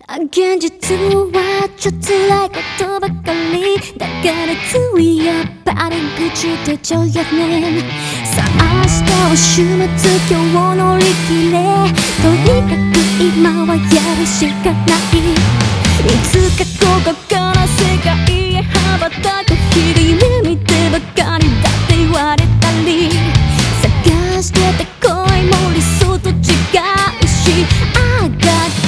現実はちょっと辛いことばかりだからついやっぱり愚痴出ちゃうよねさあ明日を週末今日乗り切れとにかく今はやるしかないいつかここから世界へ羽ばたく日々夢見てばかりだって言われたり探してた恋も理想と違うしあがっ